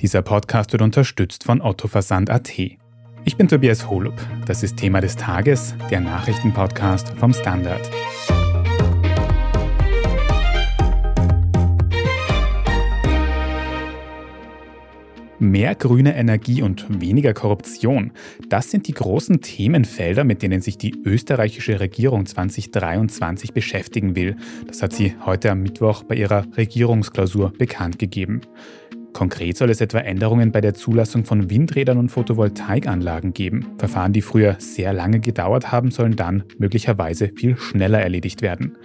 Dieser Podcast wird unterstützt von Otto Versand.at. Ich bin Tobias Holub. Das ist Thema des Tages, der Nachrichtenpodcast vom Standard. Mehr grüne Energie und weniger Korruption. Das sind die großen Themenfelder, mit denen sich die österreichische Regierung 2023 beschäftigen will. Das hat sie heute am Mittwoch bei ihrer Regierungsklausur bekannt gegeben. Konkret soll es etwa Änderungen bei der Zulassung von Windrädern und Photovoltaikanlagen geben. Verfahren, die früher sehr lange gedauert haben, sollen dann möglicherweise viel schneller erledigt werden.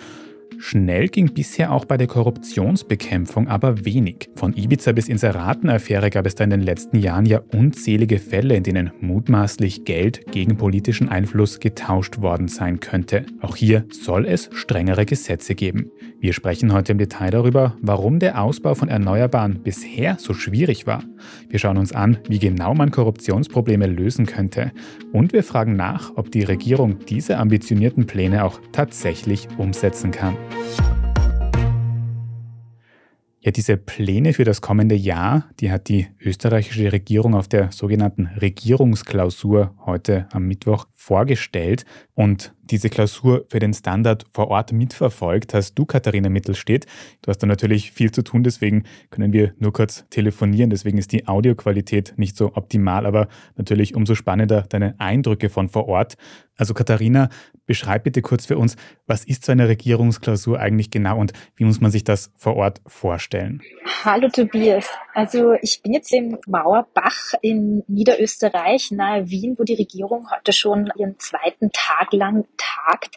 Schnell ging bisher auch bei der Korruptionsbekämpfung aber wenig. Von Ibiza bis Inseratenaffäre gab es da in den letzten Jahren ja unzählige Fälle, in denen mutmaßlich Geld gegen politischen Einfluss getauscht worden sein könnte. Auch hier soll es strengere Gesetze geben. Wir sprechen heute im Detail darüber, warum der Ausbau von Erneuerbaren bisher so schwierig war. Wir schauen uns an, wie genau man Korruptionsprobleme lösen könnte. Und wir fragen nach, ob die Regierung diese ambitionierten Pläne auch tatsächlich umsetzen kann. Ja, diese Pläne für das kommende Jahr, die hat die österreichische Regierung auf der sogenannten Regierungsklausur heute am Mittwoch vorgestellt. Und diese Klausur für den Standard vor Ort mitverfolgt hast du, Katharina Mittelstedt. Du hast da natürlich viel zu tun, deswegen können wir nur kurz telefonieren. Deswegen ist die Audioqualität nicht so optimal, aber natürlich umso spannender deine Eindrücke von vor Ort. Also Katharina, beschreib bitte kurz für uns, was ist so eine Regierungsklausur eigentlich genau und wie muss man sich das vor Ort vorstellen? Hallo Tobias. Also ich bin jetzt im Mauerbach in Niederösterreich nahe Wien, wo die Regierung heute schon ihren zweiten Tag lang tagt.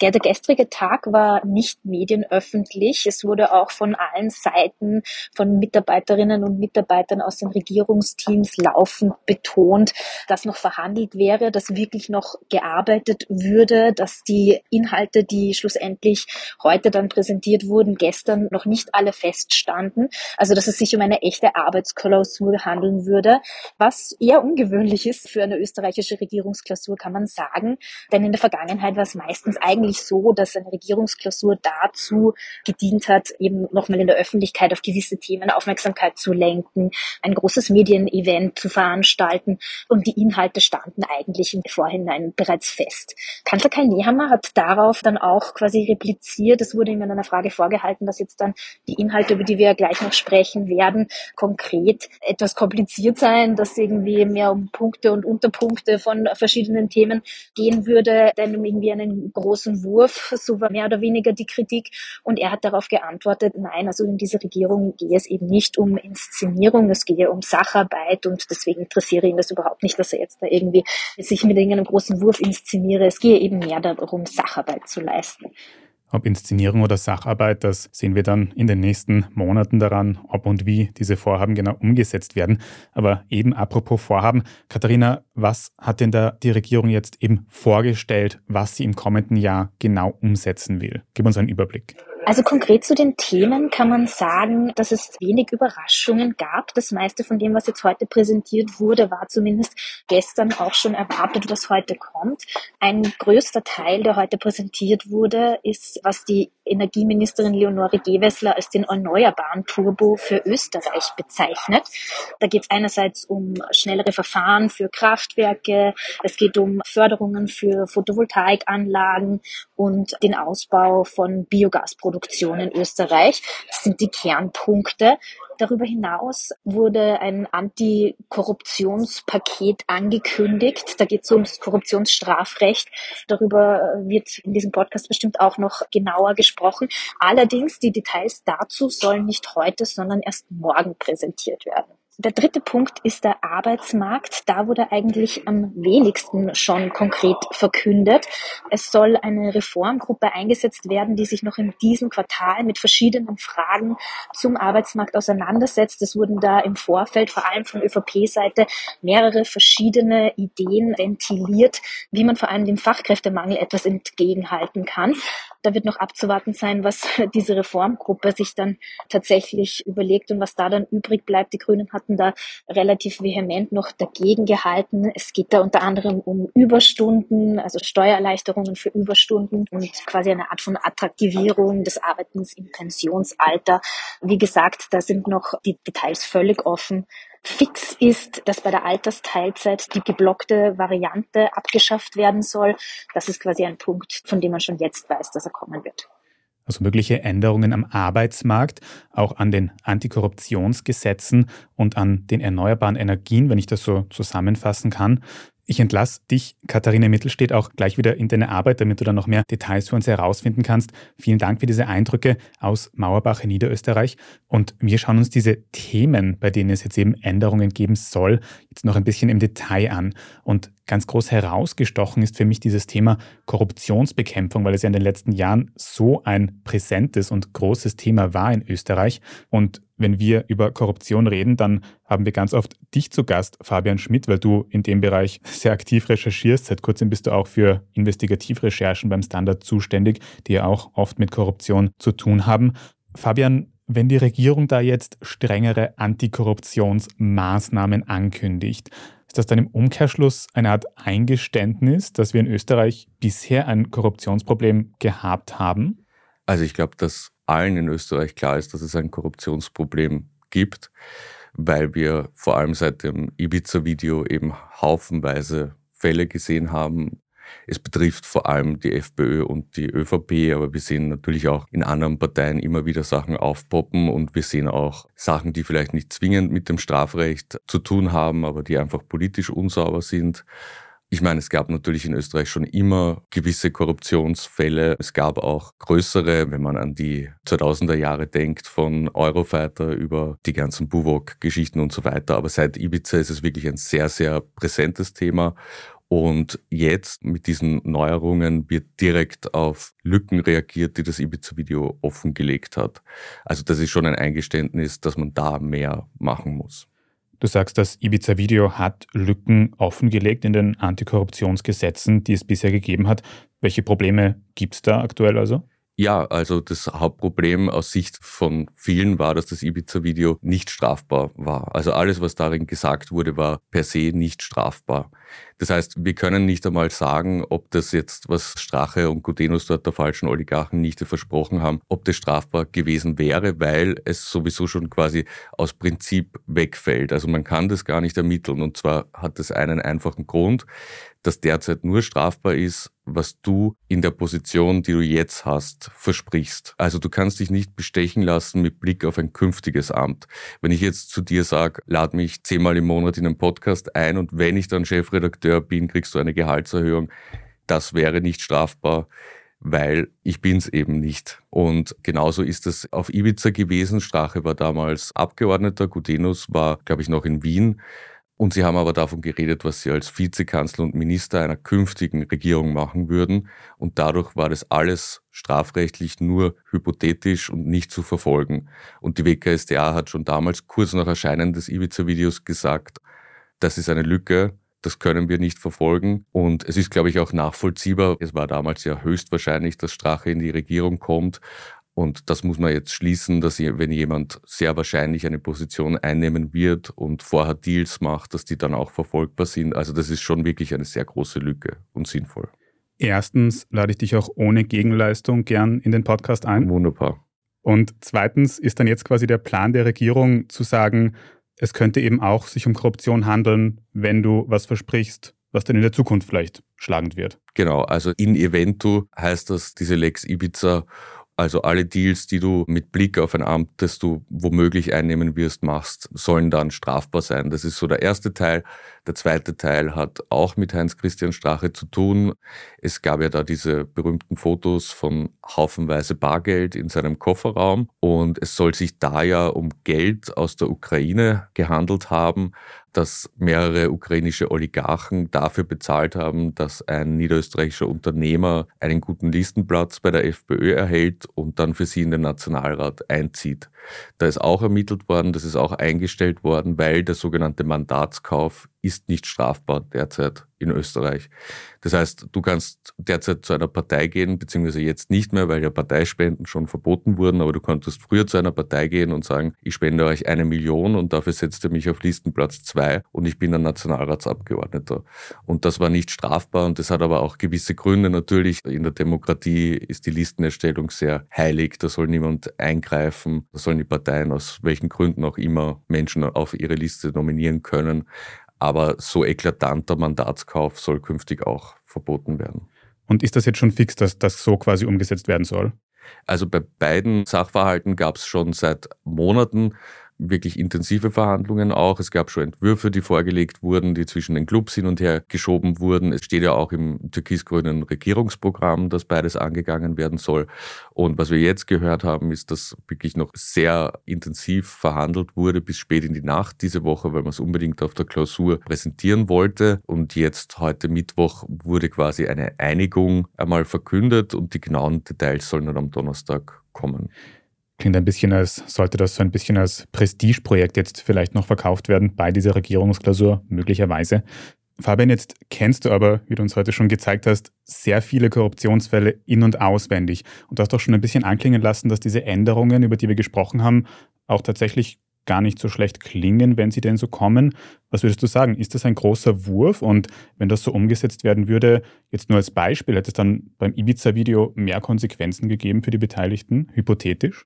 Der gestrige Tag war nicht medienöffentlich. Es wurde auch von allen Seiten von Mitarbeiterinnen und Mitarbeitern aus den Regierungsteams laufend betont, dass noch verhandelt wäre, dass wirklich noch gearbeitet würde, dass die Inhalte, die schlussendlich heute dann präsentiert wurden, gestern noch nicht alle feststanden. Also dass es sich um eine echte Arbeitsklausur handeln würde, was eher ungewöhnlich ist für eine österreichische Regierungsklausur, kann man sagen. Denn in der Vergangenheit war es meistens eigentlich so, dass eine Regierungsklausur dazu gedient hat, eben nochmal in der Öffentlichkeit auf gewisse Themen Aufmerksamkeit zu lenken, ein großes Medienevent zu veranstalten und die Inhalte standen eigentlich im Vorhinein bereits fest. Kanzler Kai Nehammer hat darauf dann auch quasi repliziert. Es wurde ihm in einer Frage vorgehalten, dass jetzt dann die Inhalte, über die wir gleich noch sprechen werden, konkret etwas kompliziert seien, dass irgendwie mehr um Punkte und Unterpunkte von verschiedenen Themen gehen würde, denn irgendwie einen großen Wurf, so war mehr oder weniger die Kritik. Und er hat darauf geantwortet, nein, also in dieser Regierung gehe es eben nicht um Inszenierung, es gehe um Sacharbeit und deswegen interessiere ihn das überhaupt nicht, dass er jetzt da irgendwie sich mit irgendeinem großen Wurf inszeniere. Es gehe eben mehr darum, Sacharbeit zu leisten. Ob Inszenierung oder Sacharbeit, das sehen wir dann in den nächsten Monaten daran, ob und wie diese Vorhaben genau umgesetzt werden. Aber eben apropos Vorhaben, Katharina, was hat denn da die Regierung jetzt eben vorgestellt, was sie im kommenden Jahr genau umsetzen will? Gib uns einen Überblick. Also konkret zu den Themen kann man sagen, dass es wenig Überraschungen gab. Das meiste von dem, was jetzt heute präsentiert wurde, war zumindest gestern auch schon erwartet, was heute kommt. Ein größter Teil, der heute präsentiert wurde, ist, was die Energieministerin Leonore Gewessler als den erneuerbaren Turbo für Österreich bezeichnet. Da geht es einerseits um schnellere Verfahren für Kraftwerke, es geht um Förderungen für Photovoltaikanlagen und den Ausbau von Biogasproduktion in Österreich. Das sind die Kernpunkte. Darüber hinaus wurde ein Antikorruptionspaket angekündigt. Da geht es ums Korruptionsstrafrecht. Darüber wird in diesem Podcast bestimmt auch noch genauer gesprochen. Allerdings, die Details dazu sollen nicht heute, sondern erst morgen präsentiert werden. Der dritte Punkt ist der Arbeitsmarkt. Da wurde eigentlich am wenigsten schon konkret verkündet. Es soll eine Reformgruppe eingesetzt werden, die sich noch in diesem Quartal mit verschiedenen Fragen zum Arbeitsmarkt auseinandersetzt. Es wurden da im Vorfeld, vor allem von ÖVP-Seite, mehrere verschiedene Ideen ventiliert, wie man vor allem dem Fachkräftemangel etwas entgegenhalten kann. Da wird noch abzuwarten sein, was diese Reformgruppe sich dann tatsächlich überlegt und was da dann übrig bleibt. Die Grünen hatten da relativ vehement noch dagegen gehalten. Es geht da unter anderem um Überstunden, also Steuererleichterungen für Überstunden und quasi eine Art von Attraktivierung des Arbeitens im Pensionsalter. Wie gesagt, da sind noch die Details völlig offen. Fix ist, dass bei der Altersteilzeit die geblockte Variante abgeschafft werden soll. Das ist quasi ein Punkt, von dem man schon jetzt weiß, dass er kommen wird. Also mögliche Änderungen am Arbeitsmarkt, auch an den Antikorruptionsgesetzen und an den erneuerbaren Energien, wenn ich das so zusammenfassen kann. Ich entlasse dich, Katharina Mittelstedt, auch gleich wieder in deine Arbeit, damit du dann noch mehr Details für uns herausfinden kannst. Vielen Dank für diese Eindrücke aus Mauerbach in Niederösterreich. Und wir schauen uns diese Themen, bei denen es jetzt eben Änderungen geben soll, jetzt noch ein bisschen im Detail an. Und ganz groß herausgestochen ist für mich dieses Thema Korruptionsbekämpfung, weil es ja in den letzten Jahren so ein präsentes und großes Thema war in Österreich. Und wenn wir über Korruption reden, dann haben wir ganz oft dich zu Gast, Fabian Schmidt, weil du in dem Bereich sehr aktiv recherchierst. Seit kurzem bist du auch für Investigativrecherchen beim Standard zuständig, die ja auch oft mit Korruption zu tun haben. Fabian, wenn die Regierung da jetzt strengere Antikorruptionsmaßnahmen ankündigt, ist das dann im Umkehrschluss eine Art Eingeständnis, dass wir in Österreich bisher ein Korruptionsproblem gehabt haben? Also ich glaube, dass allen in Österreich klar ist, dass es ein Korruptionsproblem gibt, weil wir vor allem seit dem Ibiza-Video eben haufenweise Fälle gesehen haben. Es betrifft vor allem die FPÖ und die ÖVP, aber wir sehen natürlich auch in anderen Parteien immer wieder Sachen aufpoppen und wir sehen auch Sachen, die vielleicht nicht zwingend mit dem Strafrecht zu tun haben, aber die einfach politisch unsauber sind. Ich meine, es gab natürlich in Österreich schon immer gewisse Korruptionsfälle. Es gab auch größere, wenn man an die 2000er Jahre denkt, von Eurofighter über die ganzen Buwok-Geschichten und so weiter. Aber seit Ibiza ist es wirklich ein sehr, sehr präsentes Thema. Und jetzt mit diesen Neuerungen wird direkt auf Lücken reagiert, die das Ibiza-Video offengelegt hat. Also das ist schon ein Eingeständnis, dass man da mehr machen muss. Du sagst, das Ibiza-Video hat Lücken offengelegt in den Antikorruptionsgesetzen, die es bisher gegeben hat. Welche Probleme gibt es da aktuell also? Ja, also das Hauptproblem aus Sicht von vielen war, dass das Ibiza-Video nicht strafbar war. Also alles, was darin gesagt wurde, war per se nicht strafbar. Das heißt, wir können nicht einmal sagen, ob das jetzt, was Strache und Gudenus dort der falschen Oligarchen nicht versprochen haben, ob das strafbar gewesen wäre, weil es sowieso schon quasi aus Prinzip wegfällt. Also man kann das gar nicht ermitteln. Und zwar hat das einen einfachen Grund das derzeit nur strafbar ist, was du in der Position, die du jetzt hast, versprichst. Also du kannst dich nicht bestechen lassen mit Blick auf ein künftiges Amt. Wenn ich jetzt zu dir sage, lad mich zehnmal im Monat in einen Podcast ein und wenn ich dann Chefredakteur bin, kriegst du eine Gehaltserhöhung, das wäre nicht strafbar weil ich bin's eben nicht. Und genauso ist es auf Ibiza gewesen. Strache war damals Abgeordneter, Gudenus war, glaube ich, noch in Wien. Und sie haben aber davon geredet, was sie als Vizekanzler und Minister einer künftigen Regierung machen würden. Und dadurch war das alles strafrechtlich nur hypothetisch und nicht zu verfolgen. Und die WKSDA hat schon damals, kurz nach Erscheinen des Ibiza-Videos, gesagt, das ist eine Lücke, das können wir nicht verfolgen. Und es ist, glaube ich, auch nachvollziehbar. Es war damals ja höchstwahrscheinlich, dass Strache in die Regierung kommt. Und das muss man jetzt schließen, dass wenn jemand sehr wahrscheinlich eine Position einnehmen wird und vorher Deals macht, dass die dann auch verfolgbar sind. Also das ist schon wirklich eine sehr große Lücke und sinnvoll. Erstens lade ich dich auch ohne Gegenleistung gern in den Podcast ein. Wunderbar. Und zweitens ist dann jetzt quasi der Plan der Regierung zu sagen, es könnte eben auch sich um Korruption handeln, wenn du was versprichst, was dann in der Zukunft vielleicht schlagend wird. Genau, also in eventu heißt das diese Lex Ibiza also alle Deals, die du mit Blick auf ein Amt, das du womöglich einnehmen wirst, machst, sollen dann strafbar sein. Das ist so der erste Teil. Der zweite Teil hat auch mit Heinz-Christian Strache zu tun. Es gab ja da diese berühmten Fotos von haufenweise Bargeld in seinem Kofferraum und es soll sich da ja um Geld aus der Ukraine gehandelt haben dass mehrere ukrainische Oligarchen dafür bezahlt haben, dass ein niederösterreichischer Unternehmer einen guten Listenplatz bei der FPÖ erhält und dann für sie in den Nationalrat einzieht. Da ist auch ermittelt worden, das ist auch eingestellt worden, weil der sogenannte Mandatskauf ist nicht strafbar derzeit in Österreich. Das heißt, du kannst derzeit zu einer Partei gehen, beziehungsweise jetzt nicht mehr, weil ja Parteispenden schon verboten wurden, aber du konntest früher zu einer Partei gehen und sagen, ich spende euch eine Million und dafür setzt ihr mich auf Listenplatz zwei und ich bin ein Nationalratsabgeordneter. Und das war nicht strafbar und das hat aber auch gewisse Gründe. Natürlich, in der Demokratie ist die Listenerstellung sehr heilig, da soll niemand eingreifen, da die Parteien aus welchen Gründen auch immer Menschen auf ihre Liste nominieren können. Aber so eklatanter Mandatskauf soll künftig auch verboten werden. Und ist das jetzt schon fix, dass das so quasi umgesetzt werden soll? Also bei beiden Sachverhalten gab es schon seit Monaten wirklich intensive Verhandlungen auch. Es gab schon Entwürfe, die vorgelegt wurden, die zwischen den Clubs hin und her geschoben wurden. Es steht ja auch im türkis-grünen Regierungsprogramm, dass beides angegangen werden soll. Und was wir jetzt gehört haben, ist, dass wirklich noch sehr intensiv verhandelt wurde bis spät in die Nacht diese Woche, weil man es unbedingt auf der Klausur präsentieren wollte. Und jetzt heute Mittwoch wurde quasi eine Einigung einmal verkündet und die genauen Details sollen dann am Donnerstag kommen. Klingt ein bisschen als, sollte das so ein bisschen als Prestigeprojekt jetzt vielleicht noch verkauft werden bei dieser Regierungsklausur, möglicherweise. Fabian, jetzt kennst du aber, wie du uns heute schon gezeigt hast, sehr viele Korruptionsfälle in- und auswendig. Und du hast doch schon ein bisschen anklingen lassen, dass diese Änderungen, über die wir gesprochen haben, auch tatsächlich gar nicht so schlecht klingen, wenn sie denn so kommen. Was würdest du sagen? Ist das ein großer Wurf? Und wenn das so umgesetzt werden würde, jetzt nur als Beispiel, hätte es dann beim Ibiza-Video mehr Konsequenzen gegeben für die Beteiligten, hypothetisch?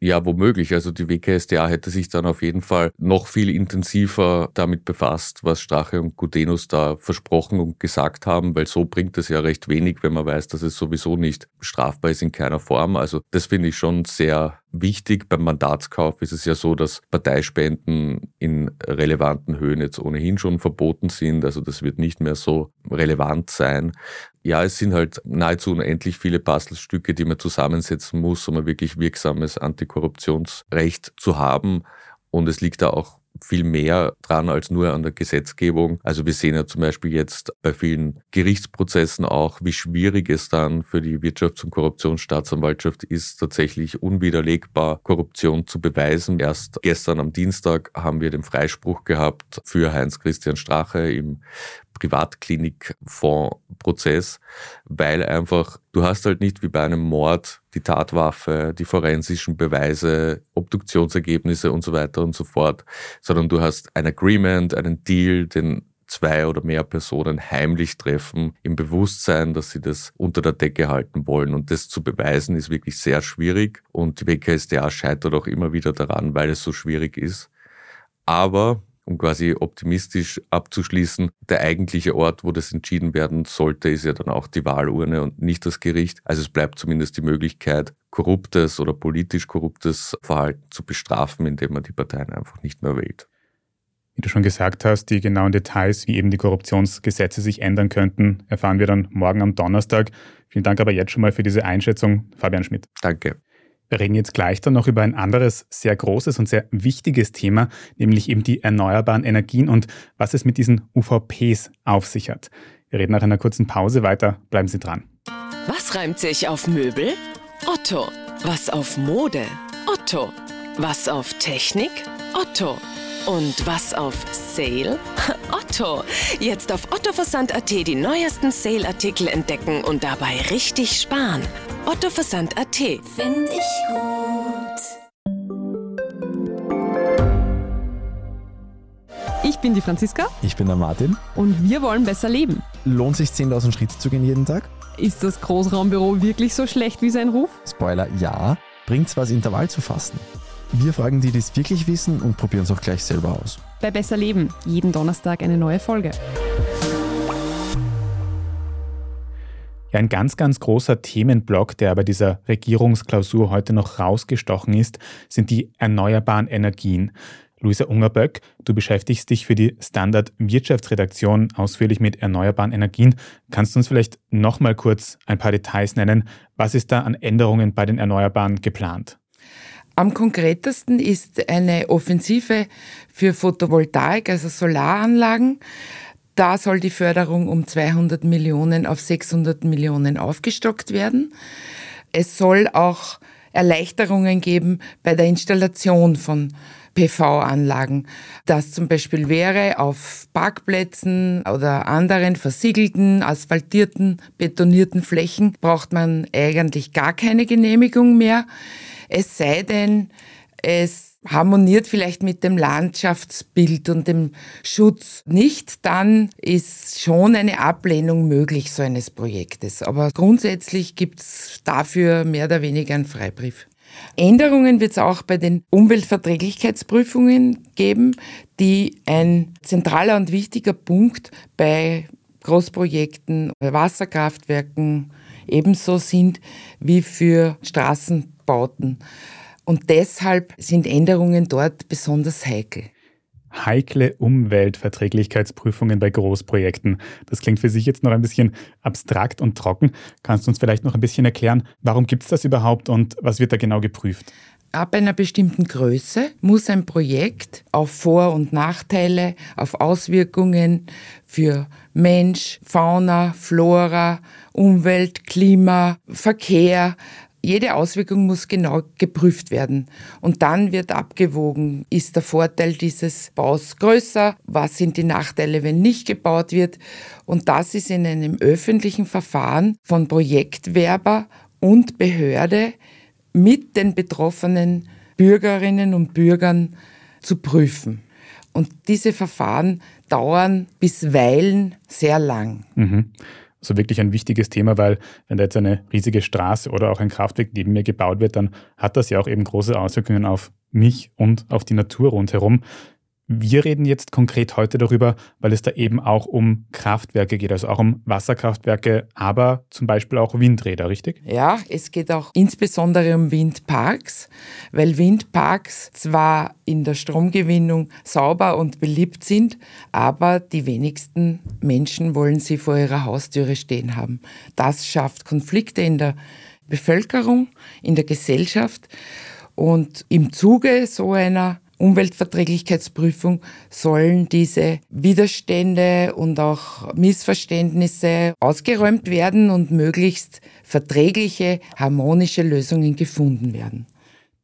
Ja, womöglich. Also die WKSDA hätte sich dann auf jeden Fall noch viel intensiver damit befasst, was Strache und Gudenus da versprochen und gesagt haben, weil so bringt es ja recht wenig, wenn man weiß, dass es sowieso nicht strafbar ist in keiner Form. Also das finde ich schon sehr wichtig. Beim Mandatskauf ist es ja so, dass Parteispenden in relevanten Höhen jetzt ohnehin schon verboten sind. Also das wird nicht mehr so relevant sein. Ja, es sind halt nahezu unendlich viele Puzzlestücke, die man zusammensetzen muss, um ein wirklich wirksames Antikorruptionsrecht zu haben. Und es liegt da auch viel mehr dran als nur an der Gesetzgebung. Also wir sehen ja zum Beispiel jetzt bei vielen Gerichtsprozessen auch, wie schwierig es dann für die Wirtschafts- und Korruptionsstaatsanwaltschaft ist, tatsächlich unwiderlegbar Korruption zu beweisen. Erst gestern am Dienstag haben wir den Freispruch gehabt für Heinz-Christian Strache im Privatklinikfondsprozess, weil einfach du hast halt nicht wie bei einem Mord die Tatwaffe, die forensischen Beweise, Obduktionsergebnisse und so weiter und so fort, sondern du hast ein Agreement, einen Deal, den zwei oder mehr Personen heimlich treffen, im Bewusstsein, dass sie das unter der Decke halten wollen. Und das zu beweisen ist wirklich sehr schwierig. Und die WKSDA scheitert auch immer wieder daran, weil es so schwierig ist. Aber um quasi optimistisch abzuschließen, der eigentliche Ort, wo das entschieden werden sollte, ist ja dann auch die Wahlurne und nicht das Gericht. Also es bleibt zumindest die Möglichkeit, korruptes oder politisch korruptes Verhalten zu bestrafen, indem man die Parteien einfach nicht mehr wählt. Wie du schon gesagt hast, die genauen Details, wie eben die Korruptionsgesetze sich ändern könnten, erfahren wir dann morgen am Donnerstag. Vielen Dank aber jetzt schon mal für diese Einschätzung, Fabian Schmidt. Danke. Wir reden jetzt gleich dann noch über ein anderes sehr großes und sehr wichtiges Thema, nämlich eben die erneuerbaren Energien und was es mit diesen UVPs auf sich hat. Wir reden nach einer kurzen Pause weiter. Bleiben Sie dran. Was reimt sich auf Möbel? Otto. Was auf Mode? Otto. Was auf Technik? Otto. Und was auf Sale? Otto. Jetzt auf ottoversand.at die neuesten Sale-Artikel entdecken und dabei richtig sparen. ottoversand.at. Finde ich gut. Ich bin die Franziska Ich bin der Martin. und wir wollen besser leben. Lohnt sich 10.000 Schritte zu gehen jeden Tag? Ist das Großraumbüro wirklich so schlecht wie sein Ruf? Spoiler, ja. Bringt's was, Intervall zu fassen? Wir fragen die, die es wirklich wissen und probieren es auch gleich selber aus. Bei Besser Leben, jeden Donnerstag eine neue Folge. Ja, ein ganz, ganz großer Themenblock, der bei dieser Regierungsklausur heute noch rausgestochen ist, sind die erneuerbaren Energien. Luisa Ungerböck, du beschäftigst dich für die Standard Wirtschaftsredaktion ausführlich mit erneuerbaren Energien. Kannst du uns vielleicht nochmal kurz ein paar Details nennen? Was ist da an Änderungen bei den Erneuerbaren geplant? Am konkretesten ist eine Offensive für Photovoltaik, also Solaranlagen. Da soll die Förderung um 200 Millionen auf 600 Millionen aufgestockt werden. Es soll auch Erleichterungen geben bei der Installation von PV-Anlagen. Das zum Beispiel wäre auf Parkplätzen oder anderen versiegelten, asphaltierten, betonierten Flächen braucht man eigentlich gar keine Genehmigung mehr. Es sei denn, es harmoniert vielleicht mit dem Landschaftsbild und dem Schutz nicht, dann ist schon eine Ablehnung möglich so eines Projektes. Aber grundsätzlich gibt es dafür mehr oder weniger einen Freibrief. Änderungen wird es auch bei den Umweltverträglichkeitsprüfungen geben, die ein zentraler und wichtiger Punkt bei Großprojekten, bei Wasserkraftwerken ebenso sind wie für Straßenbauten. Und deshalb sind Änderungen dort besonders heikel. Heikle Umweltverträglichkeitsprüfungen bei Großprojekten. Das klingt für sich jetzt noch ein bisschen abstrakt und trocken. Kannst du uns vielleicht noch ein bisschen erklären, warum gibt es das überhaupt und was wird da genau geprüft? Ab einer bestimmten Größe muss ein Projekt auf Vor- und Nachteile, auf Auswirkungen für Mensch, Fauna, Flora, Umwelt, Klima, Verkehr, jede Auswirkung muss genau geprüft werden. Und dann wird abgewogen, ist der Vorteil dieses Baus größer, was sind die Nachteile, wenn nicht gebaut wird. Und das ist in einem öffentlichen Verfahren von Projektwerber und Behörde mit den betroffenen Bürgerinnen und Bürgern zu prüfen. Und diese Verfahren dauern bisweilen sehr lang. Mhm so wirklich ein wichtiges Thema, weil wenn da jetzt eine riesige Straße oder auch ein Kraftwerk neben mir gebaut wird, dann hat das ja auch eben große Auswirkungen auf mich und auf die Natur rundherum. Wir reden jetzt konkret heute darüber, weil es da eben auch um Kraftwerke geht, also auch um Wasserkraftwerke, aber zum Beispiel auch Windräder, richtig? Ja, es geht auch insbesondere um Windparks, weil Windparks zwar in der Stromgewinnung sauber und beliebt sind, aber die wenigsten Menschen wollen sie vor ihrer Haustüre stehen haben. Das schafft Konflikte in der Bevölkerung, in der Gesellschaft und im Zuge so einer Umweltverträglichkeitsprüfung sollen diese Widerstände und auch Missverständnisse ausgeräumt werden und möglichst verträgliche, harmonische Lösungen gefunden werden.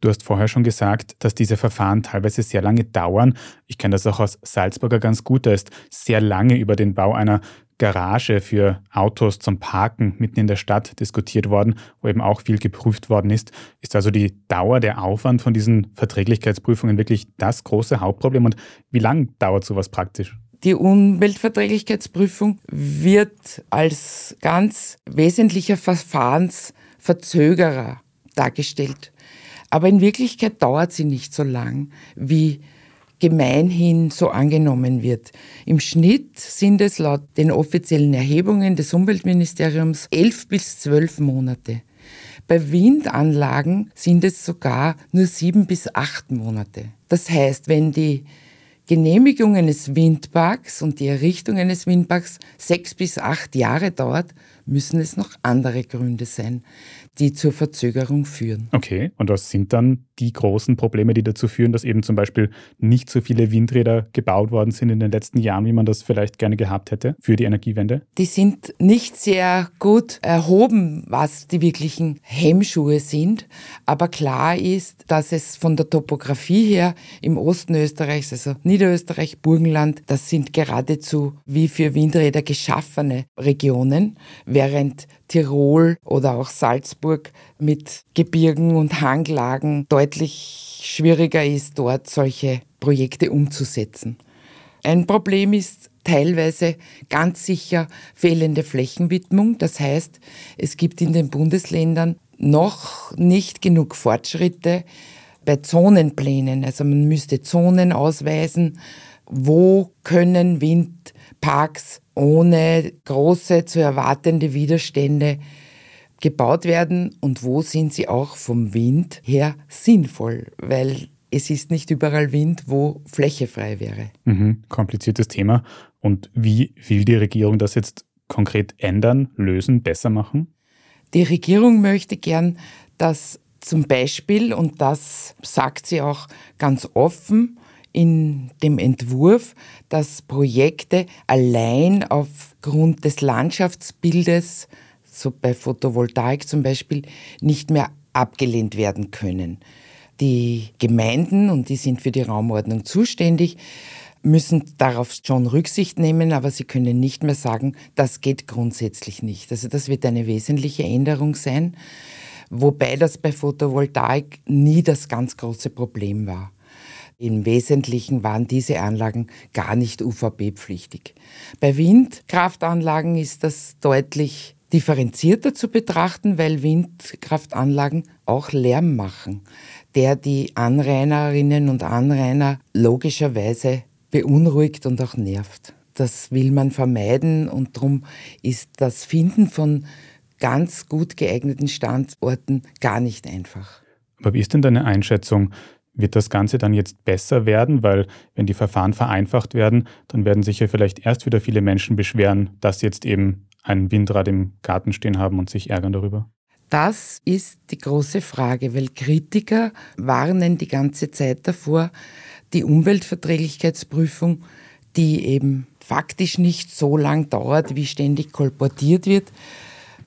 Du hast vorher schon gesagt, dass diese Verfahren teilweise sehr lange dauern. Ich kenne das auch aus Salzburger ganz gut. Da ist sehr lange über den Bau einer Garage für Autos zum Parken mitten in der Stadt diskutiert worden, wo eben auch viel geprüft worden ist. Ist also die Dauer, der Aufwand von diesen Verträglichkeitsprüfungen wirklich das große Hauptproblem? Und wie lange dauert sowas praktisch? Die Umweltverträglichkeitsprüfung wird als ganz wesentlicher Verfahrensverzögerer dargestellt. Aber in Wirklichkeit dauert sie nicht so lang, wie gemeinhin so angenommen wird. Im Schnitt sind es laut den offiziellen Erhebungen des Umweltministeriums elf bis zwölf Monate. Bei Windanlagen sind es sogar nur sieben bis acht Monate. Das heißt, wenn die Genehmigung eines Windparks und die Errichtung eines Windparks sechs bis acht Jahre dauert, müssen es noch andere Gründe sein die zur Verzögerung führen. Okay, und was sind dann die großen Probleme, die dazu führen, dass eben zum Beispiel nicht so viele Windräder gebaut worden sind in den letzten Jahren, wie man das vielleicht gerne gehabt hätte für die Energiewende? Die sind nicht sehr gut erhoben, was die wirklichen Hemmschuhe sind. Aber klar ist, dass es von der Topografie her im Osten Österreichs, also Niederösterreich, Burgenland, das sind geradezu wie für Windräder geschaffene Regionen, während Tirol oder auch Salzburg mit Gebirgen und Hanglagen deutlich schwieriger ist, dort solche Projekte umzusetzen. Ein Problem ist teilweise ganz sicher fehlende Flächenwidmung. Das heißt, es gibt in den Bundesländern noch nicht genug Fortschritte bei Zonenplänen. Also man müsste Zonen ausweisen, wo können Windparks ohne große zu erwartende Widerstände gebaut werden und wo sind sie auch vom Wind her sinnvoll, weil es ist nicht überall Wind, wo Fläche frei wäre. Mhm, kompliziertes Thema. Und wie will die Regierung das jetzt konkret ändern, lösen, besser machen? Die Regierung möchte gern, dass zum Beispiel, und das sagt sie auch ganz offen, in dem Entwurf, dass Projekte allein aufgrund des Landschaftsbildes, so bei Photovoltaik zum Beispiel, nicht mehr abgelehnt werden können. Die Gemeinden, und die sind für die Raumordnung zuständig, müssen darauf schon Rücksicht nehmen, aber sie können nicht mehr sagen, das geht grundsätzlich nicht. Also das wird eine wesentliche Änderung sein, wobei das bei Photovoltaik nie das ganz große Problem war. Im Wesentlichen waren diese Anlagen gar nicht UVB-pflichtig. Bei Windkraftanlagen ist das deutlich differenzierter zu betrachten, weil Windkraftanlagen auch Lärm machen, der die Anrainerinnen und Anrainer logischerweise beunruhigt und auch nervt. Das will man vermeiden und darum ist das Finden von ganz gut geeigneten Standorten gar nicht einfach. Aber wie ist denn deine Einschätzung? Wird das Ganze dann jetzt besser werden? Weil wenn die Verfahren vereinfacht werden, dann werden sich ja vielleicht erst wieder viele Menschen beschweren, dass jetzt eben ein Windrad im Garten stehen haben und sich ärgern darüber. Das ist die große Frage, weil Kritiker warnen die ganze Zeit davor, die Umweltverträglichkeitsprüfung, die eben faktisch nicht so lang dauert, wie ständig kolportiert wird,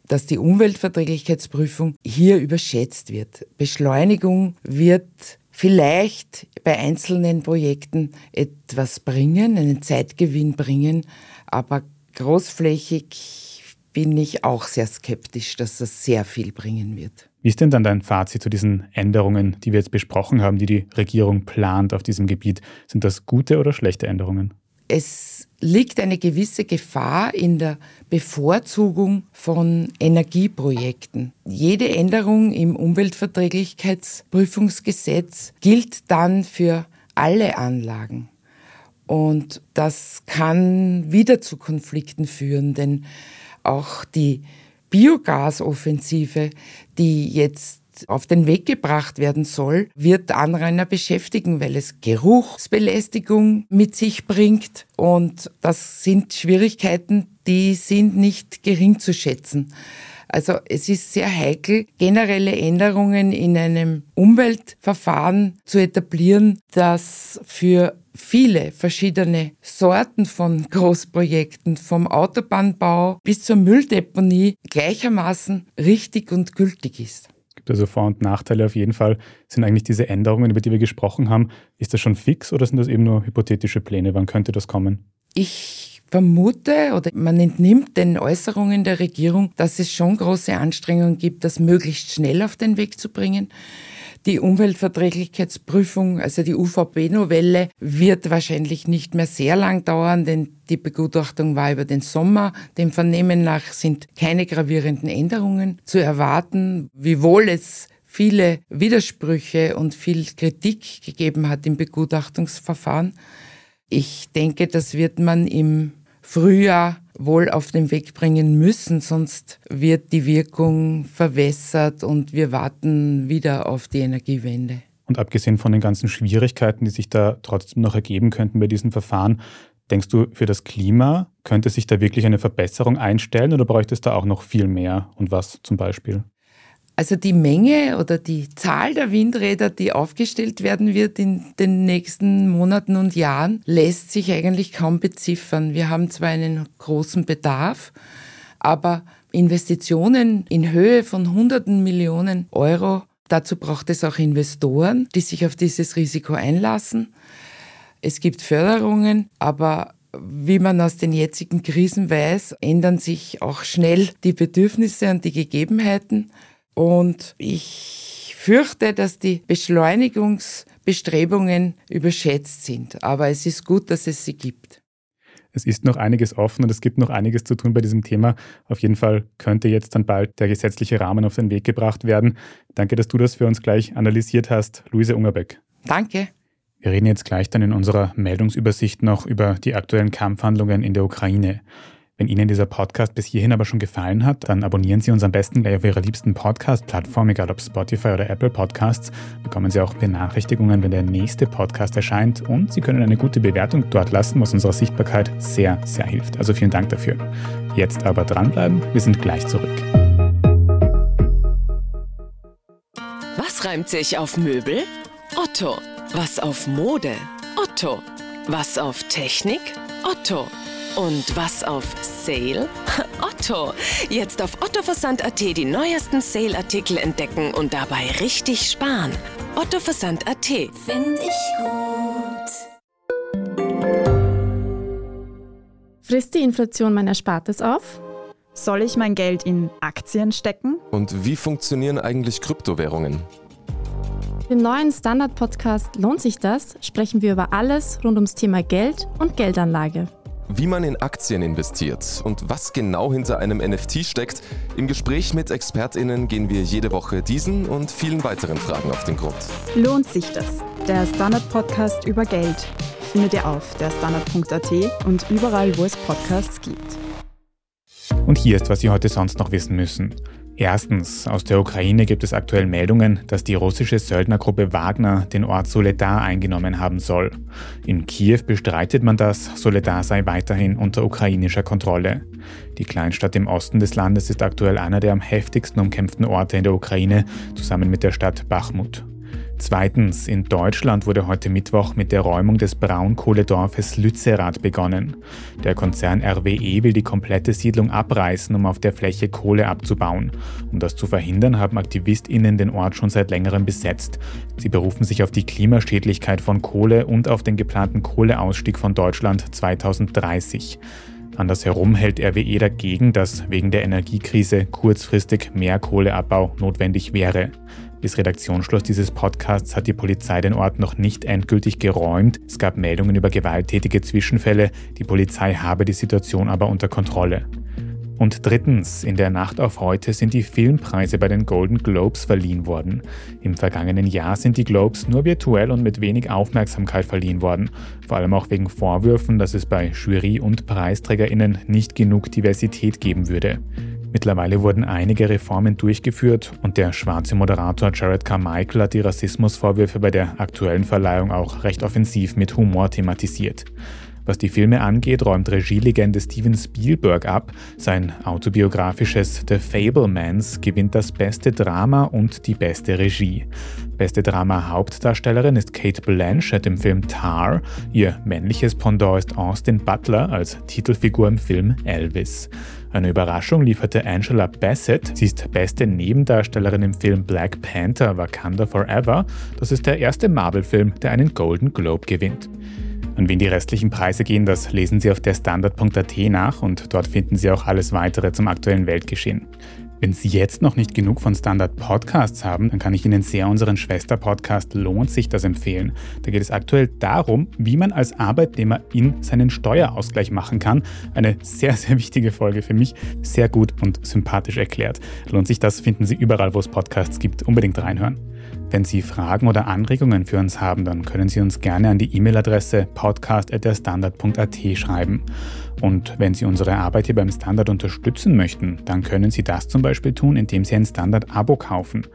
dass die Umweltverträglichkeitsprüfung hier überschätzt wird. Beschleunigung wird vielleicht bei einzelnen Projekten etwas bringen, einen Zeitgewinn bringen, aber großflächig bin ich auch sehr skeptisch, dass das sehr viel bringen wird. Wie ist denn dann dein Fazit zu diesen Änderungen, die wir jetzt besprochen haben, die die Regierung plant auf diesem Gebiet? Sind das gute oder schlechte Änderungen? Es liegt eine gewisse Gefahr in der Bevorzugung von Energieprojekten. Jede Änderung im Umweltverträglichkeitsprüfungsgesetz gilt dann für alle Anlagen. Und das kann wieder zu Konflikten führen, denn auch die Biogasoffensive, die jetzt auf den Weg gebracht werden soll, wird Anrainer beschäftigen, weil es Geruchsbelästigung mit sich bringt. Und das sind Schwierigkeiten, die sind nicht gering zu schätzen. Also es ist sehr heikel, generelle Änderungen in einem Umweltverfahren zu etablieren, das für viele verschiedene Sorten von Großprojekten, vom Autobahnbau bis zur Mülldeponie gleichermaßen richtig und gültig ist. Gibt also Vor- und Nachteile auf jeden Fall. Sind eigentlich diese Änderungen, über die wir gesprochen haben, ist das schon fix oder sind das eben nur hypothetische Pläne? Wann könnte das kommen? Ich vermute oder man entnimmt den Äußerungen der Regierung, dass es schon große Anstrengungen gibt, das möglichst schnell auf den Weg zu bringen. Die Umweltverträglichkeitsprüfung, also die UVP-Novelle, wird wahrscheinlich nicht mehr sehr lang dauern, denn die Begutachtung war über den Sommer. Dem Vernehmen nach sind keine gravierenden Änderungen zu erwarten, wiewohl es viele Widersprüche und viel Kritik gegeben hat im Begutachtungsverfahren. Ich denke, das wird man im Frühjahr wohl auf den Weg bringen müssen, sonst wird die Wirkung verwässert und wir warten wieder auf die Energiewende. Und abgesehen von den ganzen Schwierigkeiten, die sich da trotzdem noch ergeben könnten bei diesen Verfahren, denkst du, für das Klima könnte sich da wirklich eine Verbesserung einstellen oder bräuchte es da auch noch viel mehr und was zum Beispiel? Also die Menge oder die Zahl der Windräder, die aufgestellt werden wird in den nächsten Monaten und Jahren, lässt sich eigentlich kaum beziffern. Wir haben zwar einen großen Bedarf, aber Investitionen in Höhe von hunderten Millionen Euro, dazu braucht es auch Investoren, die sich auf dieses Risiko einlassen. Es gibt Förderungen, aber wie man aus den jetzigen Krisen weiß, ändern sich auch schnell die Bedürfnisse und die Gegebenheiten. Und ich fürchte, dass die Beschleunigungsbestrebungen überschätzt sind. Aber es ist gut, dass es sie gibt. Es ist noch einiges offen und es gibt noch einiges zu tun bei diesem Thema. Auf jeden Fall könnte jetzt dann bald der gesetzliche Rahmen auf den Weg gebracht werden. Danke, dass du das für uns gleich analysiert hast, Luise Ungerbeck. Danke. Wir reden jetzt gleich dann in unserer Meldungsübersicht noch über die aktuellen Kampfhandlungen in der Ukraine. Wenn Ihnen dieser Podcast bis hierhin aber schon gefallen hat, dann abonnieren Sie uns am besten gleich auf Ihrer liebsten Podcast-Plattform, egal ob Spotify oder Apple Podcasts. Bekommen Sie auch Benachrichtigungen, wenn der nächste Podcast erscheint und Sie können eine gute Bewertung dort lassen, was unserer Sichtbarkeit sehr, sehr hilft. Also vielen Dank dafür. Jetzt aber dranbleiben, wir sind gleich zurück. Was reimt sich auf Möbel? Otto. Was auf Mode? Otto. Was auf Technik? Otto. Und was auf Sale? Otto. Jetzt auf ottoversand.at die neuesten Sale-Artikel entdecken und dabei richtig sparen. ottoversand.at. Find ich gut. Frisst die Inflation mein Erspartes auf? Soll ich mein Geld in Aktien stecken? Und wie funktionieren eigentlich Kryptowährungen? Im neuen Standard-Podcast Lohnt sich das? sprechen wir über alles rund ums Thema Geld und Geldanlage. Wie man in Aktien investiert und was genau hinter einem NFT steckt. Im Gespräch mit ExpertInnen gehen wir jede Woche diesen und vielen weiteren Fragen auf den Grund. Lohnt sich das? Der Standard-Podcast über Geld findet ihr auf der Standard.at und überall, wo es Podcasts gibt. Und hier ist, was Sie heute sonst noch wissen müssen. Erstens, aus der Ukraine gibt es aktuell Meldungen, dass die russische Söldnergruppe Wagner den Ort Soledar eingenommen haben soll. In Kiew bestreitet man das, Soledar sei weiterhin unter ukrainischer Kontrolle. Die Kleinstadt im Osten des Landes ist aktuell einer der am heftigsten umkämpften Orte in der Ukraine, zusammen mit der Stadt Bachmut. Zweitens, in Deutschland wurde heute Mittwoch mit der Räumung des Braunkohledorfes Lützerath begonnen. Der Konzern RWE will die komplette Siedlung abreißen, um auf der Fläche Kohle abzubauen. Um das zu verhindern, haben AktivistInnen den Ort schon seit längerem besetzt. Sie berufen sich auf die Klimaschädlichkeit von Kohle und auf den geplanten Kohleausstieg von Deutschland 2030. Andersherum hält RWE dagegen, dass wegen der Energiekrise kurzfristig mehr Kohleabbau notwendig wäre. Bis Redaktionsschluss dieses Podcasts hat die Polizei den Ort noch nicht endgültig geräumt. Es gab Meldungen über gewalttätige Zwischenfälle. Die Polizei habe die Situation aber unter Kontrolle. Und drittens, in der Nacht auf heute sind die Filmpreise bei den Golden Globes verliehen worden. Im vergangenen Jahr sind die Globes nur virtuell und mit wenig Aufmerksamkeit verliehen worden, vor allem auch wegen Vorwürfen, dass es bei Jury- und Preisträgerinnen nicht genug Diversität geben würde. Mittlerweile wurden einige Reformen durchgeführt und der schwarze Moderator Jared Carmichael hat die Rassismusvorwürfe bei der aktuellen Verleihung auch recht offensiv mit Humor thematisiert. Was die Filme angeht, räumt Regielegende Steven Spielberg ab. Sein autobiografisches The Fablemans gewinnt das beste Drama und die beste Regie. Beste Drama-Hauptdarstellerin ist Kate Blanchett im Film Tar. Ihr männliches Pendant ist Austin Butler als Titelfigur im Film Elvis. Eine Überraschung lieferte Angela Bassett. Sie ist beste Nebendarstellerin im Film Black Panther Wakanda Forever. Das ist der erste Marvel-Film, der einen Golden Globe gewinnt. An wen die restlichen Preise gehen, das lesen Sie auf der Standard.at nach und dort finden Sie auch alles weitere zum aktuellen Weltgeschehen. Wenn Sie jetzt noch nicht genug von Standard Podcasts haben, dann kann ich Ihnen sehr unseren Schwester-Podcast Lohnt sich das empfehlen. Da geht es aktuell darum, wie man als Arbeitnehmer in seinen Steuerausgleich machen kann. Eine sehr, sehr wichtige Folge für mich. Sehr gut und sympathisch erklärt. Lohnt sich das, finden Sie überall, wo es Podcasts gibt. Unbedingt reinhören. Wenn Sie Fragen oder Anregungen für uns haben, dann können Sie uns gerne an die E-Mail-Adresse podcast.derstandard.at schreiben. Und wenn Sie unsere Arbeit hier beim Standard unterstützen möchten, dann können Sie das zum Beispiel tun, indem Sie ein Standard-Abo kaufen.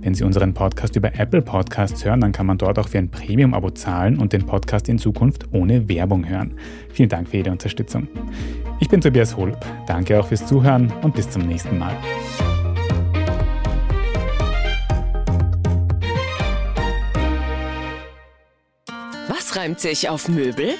Wenn Sie unseren Podcast über Apple Podcasts hören, dann kann man dort auch für ein Premium-Abo zahlen und den Podcast in Zukunft ohne Werbung hören. Vielen Dank für Ihre Unterstützung. Ich bin Tobias Holub. Danke auch fürs Zuhören und bis zum nächsten Mal. Was reimt sich auf Möbel?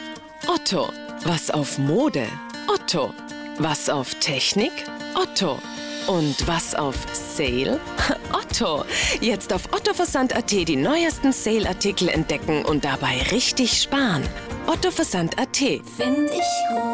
Otto. Was auf Mode? Otto. Was auf Technik? Otto. Und was auf Sale? Otto. Jetzt auf ottoversand.at die neuesten Sale-Artikel entdecken und dabei richtig sparen. ottoversand.at. Find ich gut.